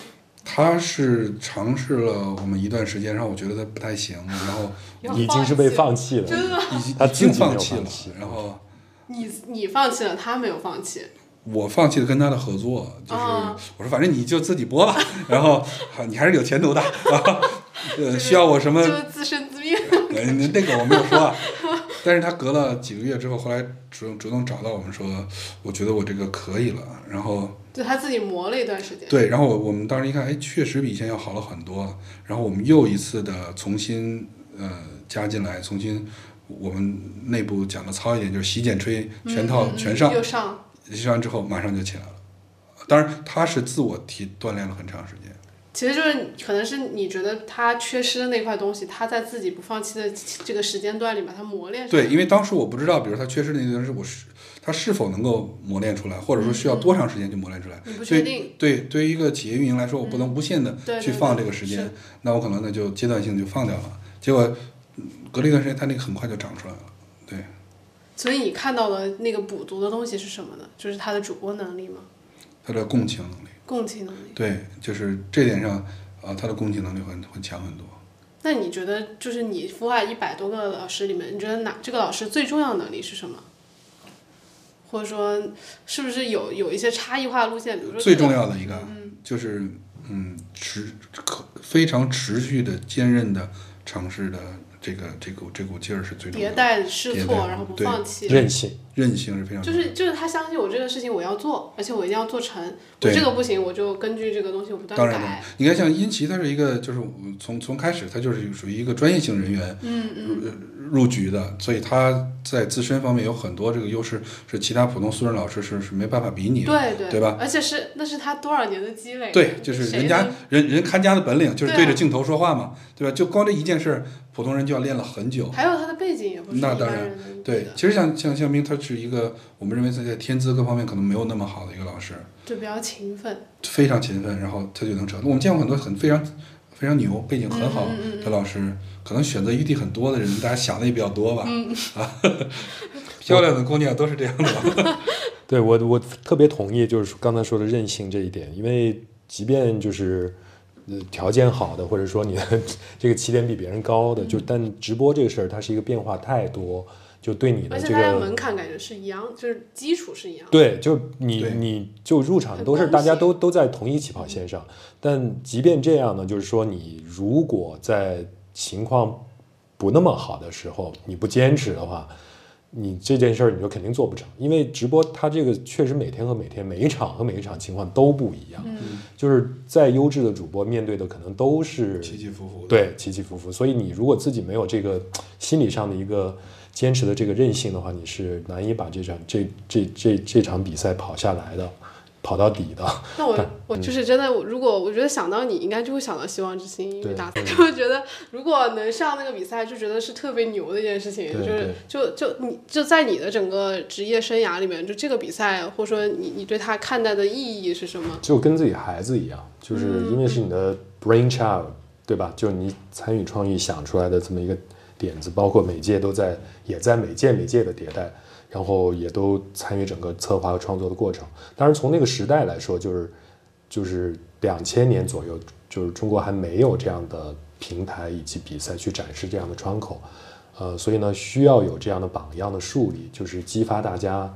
他是尝试了我们一段时间，然后我觉得他不太行，然后 <laughs> 已经是被放弃弃了，真的？已经已经他自己没有放弃了，然后你你放弃了，他没有放弃。我放弃了跟他的合作，就是哦我说反正你就自己播吧，<laughs> 然后啊你还是有前途的，啊、<laughs> 呃需要我什么就是自生自灭。<laughs> 呃，那那个我没有说啊，但是他隔了几个月之后，后来主动主动找到我们说，我觉得我这个可以了，然后就他自己磨了一段时间。对，然后我我们当时一看，哎，确实比以前要好了很多，然后我们又一次的重新呃加进来，重新我们内部讲的糙一点，就是洗剪吹全套全上，又上。上完之后马上就起来了。当然，他是自我提锻炼了很长时间。其实就是可能是你觉得他缺失的那块东西，他在自己不放弃的这个时间段里把它磨练上。对，因为当时我不知道，比如他缺失的那段是我是他是否能够磨练出来，或者说需要多长时间去磨练出来。你不确定。对，对于一个企业运营来说，我不能无限的去放这个时间，那我可能那就阶段性就放掉了。结果嗯隔了一段时间，他那个很快就长出来了。对，所以你看到的那个补足的东西是什么呢？就是他的主播能力吗？他的共情能力，共情能力。对，就是这点上，啊、他的共情能力会会强很多。那你觉得，就是你孵化一百多个老师里面，你觉得哪这个老师最重要的能力是什么？或者说，是不是有有一些差异化路线？比如说最重要的一个就是嗯持可非常持续的坚韧的尝试的这个这股这股劲儿是最重要的，迭代试错，然后不放弃。韧性。韧性是非常就是就是他相信我这个事情我要做，而且我一定要做成。我对这个不行，我就根据这个东西我不断改当然你看像殷琦，他是一个就是从从开始他就是属于一个专业性人员，嗯嗯，入局的，所以他在自身方面有很多这个优势，是其他普通素人老师是是没办法比拟的。对对对吧？而且是那是他多少年的积累。对，就是人家人人看家的本领，就是对着镜头说话嘛，对吧？就光这一件事儿，普通人就要练了很久。还有他的背景也不那当然对其实像像像冰，他是一个我们认为他在天资各方面可能没有那么好的一个老师，就比较勤奋。非常勤奋，然后他就能成。我们见过很多很非常非常牛、背景很好嗯嗯嗯的老师，可能选择余地很多的人，大家想的也比较多吧。嗯啊，<laughs> 漂亮的姑娘都是这样的。<laughs> 对我我特别同意，就是刚才说的任性这一点，因为即便就是呃条件好的，或者说你的 <laughs> 这个起点比别人高的，就但直播这个事儿，它是一个变化太多，就对你的这而且大家个门槛感觉是一样，就是基础是一样。对，就你你就入场很都是大家都都在同一起跑线上，但即便这样呢，就是说你如果在情况不那么好的时候，你不坚持的话，你这件事儿你就肯定做不成，因为直播它这个确实每天和每天每一场和每一场情况都不一样，嗯，就是再优质的主播面对的可能都是起起伏伏。对，起起伏伏。所以你如果自己没有这个心理上的一个坚持的这个韧性的话，你是难以把这场这这这这场比赛跑下来的，跑到底的。那我 <laughs> 我就是真的，如果我觉得想到你，应该就会想到希望之星音乐对大赛，<laughs> 就会觉得如果能上那个比赛，就觉得是特别牛的一件事情。就是就就你就在你的整个职业生涯里面，就这个比赛，或者说你你对他看待的意义是什么？就跟自己孩子一样，就是因为是你的 brain child，对吧？就你参与创意想出来的这么一个点子，包括每届都在也在每届每届的迭代，然后也都参与整个策划和创作的过程。当然，从那个时代来说，就是就是两千年左右，就是中国还没有这样的平台以及比赛去展示这样的窗口，呃，所以呢，需要有这样的榜样的树立，就是激发大家，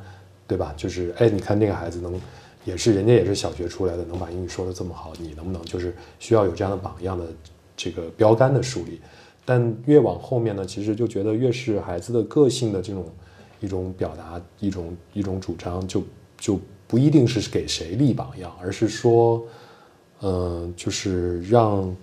对吧？就是哎，你看那个孩子能，也是人家也是小学出来的，能把英语说得这么好，你能不能就是需要有这样的榜样的这个标杆的树立？但越往后面呢，其实就觉得越是孩子的个性的这种一种表达，一种一种主张，就就不一定是给谁立榜样，而是说，嗯、就是让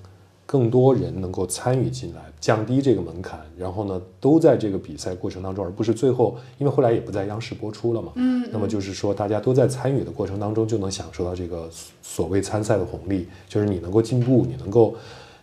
更多人能够参与进来，降低这个门槛，然后呢，都在这个比赛过程当中，而不是最后，因为后来也不在央视播出了嘛，嗯，那么就是说，大家都在参与的过程当中，就能享受到这个所谓参赛的红利，就是你能够进步，你能够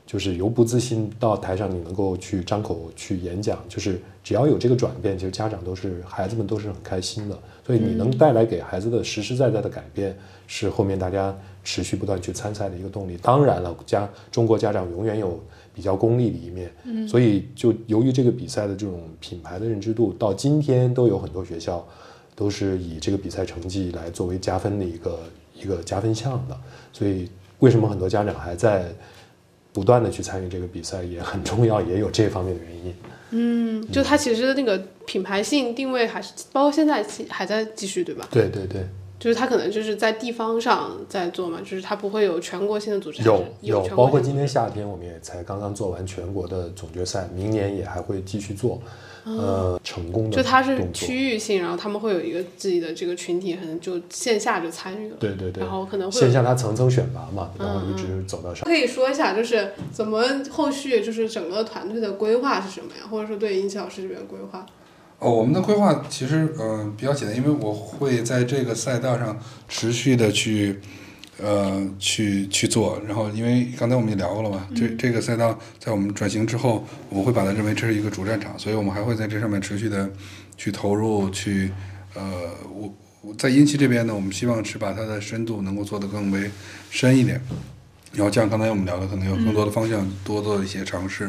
就是由不自信到台上，你能够去张口去演讲，就是只要有这个转变，其实家长都是孩子们都是很开心的。所以你能带来给孩子的实实在在的改变，是后面大家持续不断去参赛的一个动力。当然了，家中国家长永远有比较功利的一面，嗯所以就由于这个比赛的这种品牌的认知度，到今天都有很多学校都是以这个比赛成绩来作为加分的一个一个加分项的。所以为什么很多家长还在不断的去参与这个比赛，也很重要，也有这方面的原因。嗯，就它其实那个品牌性定位还是包括现在还在继续，对吧？对对对，就是他可能就是在地方上在做嘛，就是他不会有全国性的组织。有有，包括今年夏天我们也才刚刚做完全国的总决赛，明年也还会继续做。呃，成功的就它是区域性，然后他们会有一个自己的这个群体，可能就线下就参与了。对对对。然后可能会线下它层层选拔嘛，然后一直走到上。可以说一下，就是怎么后续就是整个团队的规划是什么呀？或者说对殷奇老师这边规划？哦，我们的规划其实嗯比较简单，因为我会在这个赛道上持续的去。呃，去去做，然后因为刚才我们也聊过了嘛，这这个赛道在我们转型之后，我会把它认为这是一个主战场，所以我们还会在这上面持续的去投入，去呃，我我在英奇这边呢，我们希望是把它的深度能够做得更为深一点，然后像刚才我们聊的，可能有更多的方向，多做一些尝试，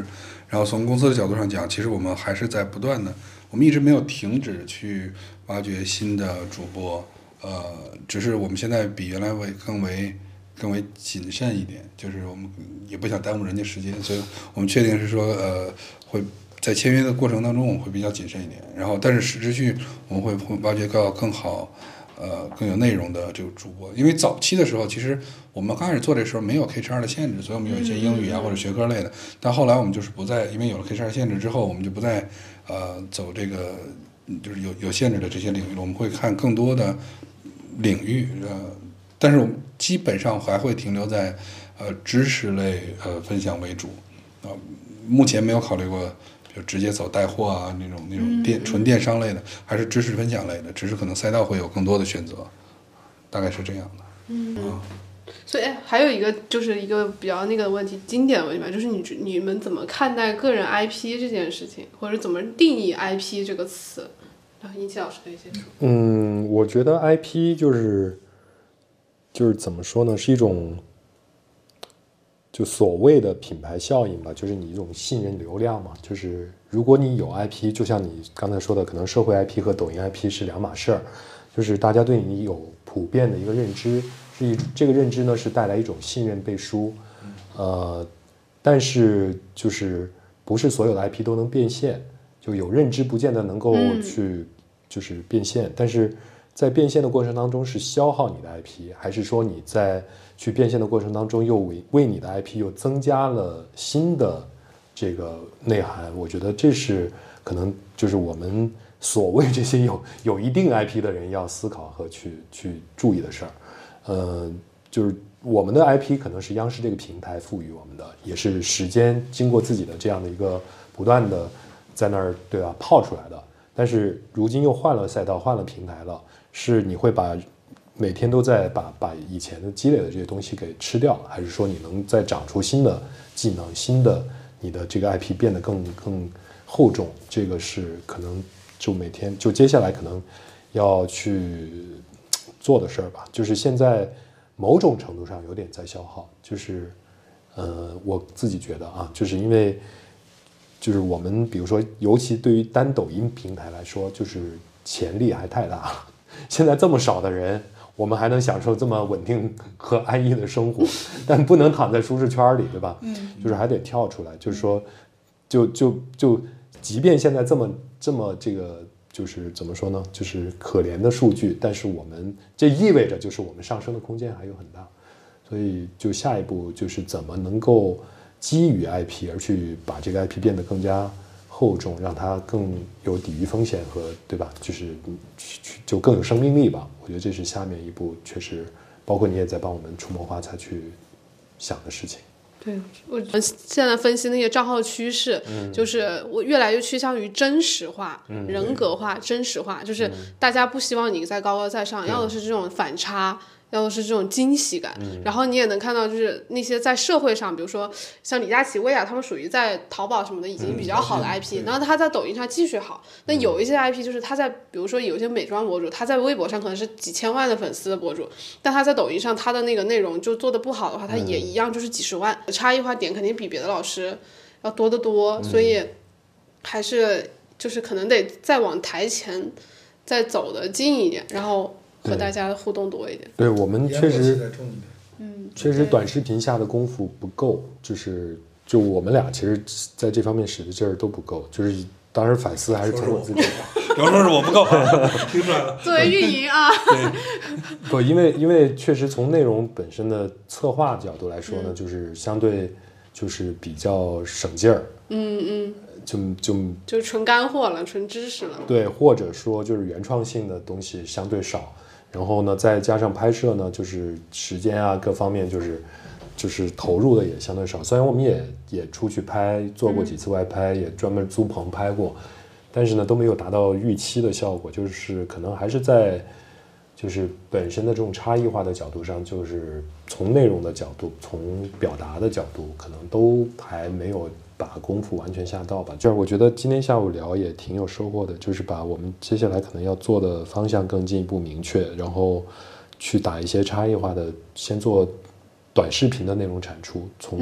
然后从公司的角度上讲，其实我们还是在不断的，我们一直没有停止去挖掘新的主播。呃，只是我们现在比原来为更为更为谨慎一点，就是我们也不想耽误人家时间，所以我们确定是说，呃，会在签约的过程当中，我们会比较谨慎一点。然后，但是实质去我们会会挖掘到更好，呃，更有内容的这个主播。因为早期的时候，其实我们刚开始做这时候没有 K 十二的限制，所以我们有一些英语啊或者学科类的。但后来我们就是不再，因为有了 K 十二限制之后，我们就不再呃走这个就是有有限制的这些领域。我们会看更多的。领域呃，但是我们基本上还会停留在呃知识类呃分享为主啊，目前没有考虑过就直接走带货啊那种那种电纯电商类的，还是知识分享类的，只是可能赛道会有更多的选择，大概是这样的。嗯，所以还有一个就是一个比较那个问题，经典的问题吧，就是你你们怎么看待个人 IP 这件事情，或者怎么定义 IP 这个词？然后，殷奇老师可以先说。嗯，我觉得 IP 就是就是怎么说呢，是一种就所谓的品牌效应吧，就是你一种信任流量嘛。就是如果你有 IP，就像你刚才说的，可能社会 IP 和抖音 IP 是两码事儿。就是大家对你有普遍的一个认知，是一这个认知呢是带来一种信任背书。呃，但是就是不是所有的 IP 都能变现。就有认知不见得能够去，就是变现，但是在变现的过程当中是消耗你的 IP，还是说你在去变现的过程当中又为为你的 IP 又增加了新的这个内涵？我觉得这是可能就是我们所谓这些有有一定 IP 的人要思考和去去注意的事儿。呃，就是我们的 IP 可能是央视这个平台赋予我们的，也是时间经过自己的这样的一个不断的。在那儿对吧泡出来的，但是如今又换了赛道，换了平台了，是你会把每天都在把把以前的积累的这些东西给吃掉，还是说你能再长出新的技能，新的你的这个 IP 变得更更厚重？这个是可能就每天就接下来可能要去做的事儿吧。就是现在某种程度上有点在消耗，就是呃我自己觉得啊，就是因为。就是我们，比如说，尤其对于单抖音平台来说，就是潜力还太大了。<laughs> 现在这么少的人，我们还能享受这么稳定和安逸的生活，<laughs> 但不能躺在舒适圈里，对吧？嗯，就是还得跳出来。就是说，就就就，即便现在这么这么这个，就是怎么说呢？就是可怜的数据，但是我们这意味着就是我们上升的空间还有很大。所以，就下一步就是怎么能够。基于 IP 而去把这个 IP 变得更加厚重，让它更有抵御风险和对吧？就是去就更有生命力吧。我觉得这是下面一步，确实包括你也在帮我们出谋划策去想的事情。对我现在分析那些账号趋势，就是我越来越趋向于真实化、人格化、真实化，就是大家不希望你在高高在上，要的是这种反差。要的是这种惊喜感，然后你也能看到，就是那些在社会上，比如说像李佳琦、薇娅，他们属于在淘宝什么的已经比较好的 IP，然后他在抖音上继续好。那有一些 IP 就是他在，比如说有一些美妆博主，他在微博上可能是几千万的粉丝的博主，但他在抖音上他的那个内容就做的不好的话，他也一样就是几十万，差异化点肯定比别的老师要多得多，所以还是就是可能得再往台前再走的近一点，然后。和大家的互动多一点。对我们确实，嗯，确实短视频下的功夫不够，就是就我们俩其实在这方面使的劲儿都不够，就是当时反思还是从我自己。比方说是我不够，<laughs> 听出来了。作为运营啊，对 <laughs> 不，因为因为确实从内容本身的策划角度来说呢，就是相对就是比较省劲儿，嗯嗯，就就就纯干货了，纯知识了。对，或者说就是原创性的东西相对少，然后呢，再加上拍摄呢，就是时间啊各方面就是就是投入的也相对少。虽然我们也也出去拍，做过几次外拍，也专门租棚拍过，但是呢都没有达到预期的效果，就是可能还是在就是本身的这种差异化的角度上，就是从内容的角度，从表达的角度，可能都还没有把功夫完全下到吧。就是我觉得今天下午聊也挺有收获的，就是把我们接下来可能要做的方向更进一步明确，然后去打一些差异化的，先做短视频的内容产出，从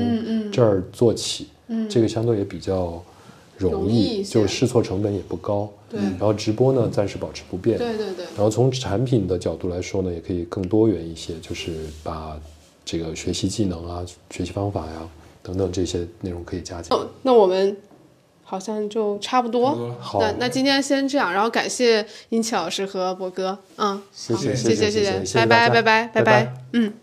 这儿做起，嗯这个相对也比较容容易就试错成本也不高。对然后直播呢暂时保持不变。对对对，然后从产品的角度来说呢，也可以更多元一些，就是把这个学习技能啊、学习方法呀等等，这些内容可以加进。那我们好像就差不多。好，那那今天先这样，然后感谢殷琦老师和博哥，嗯，谢谢谢谢谢谢，拜拜拜拜拜拜，嗯。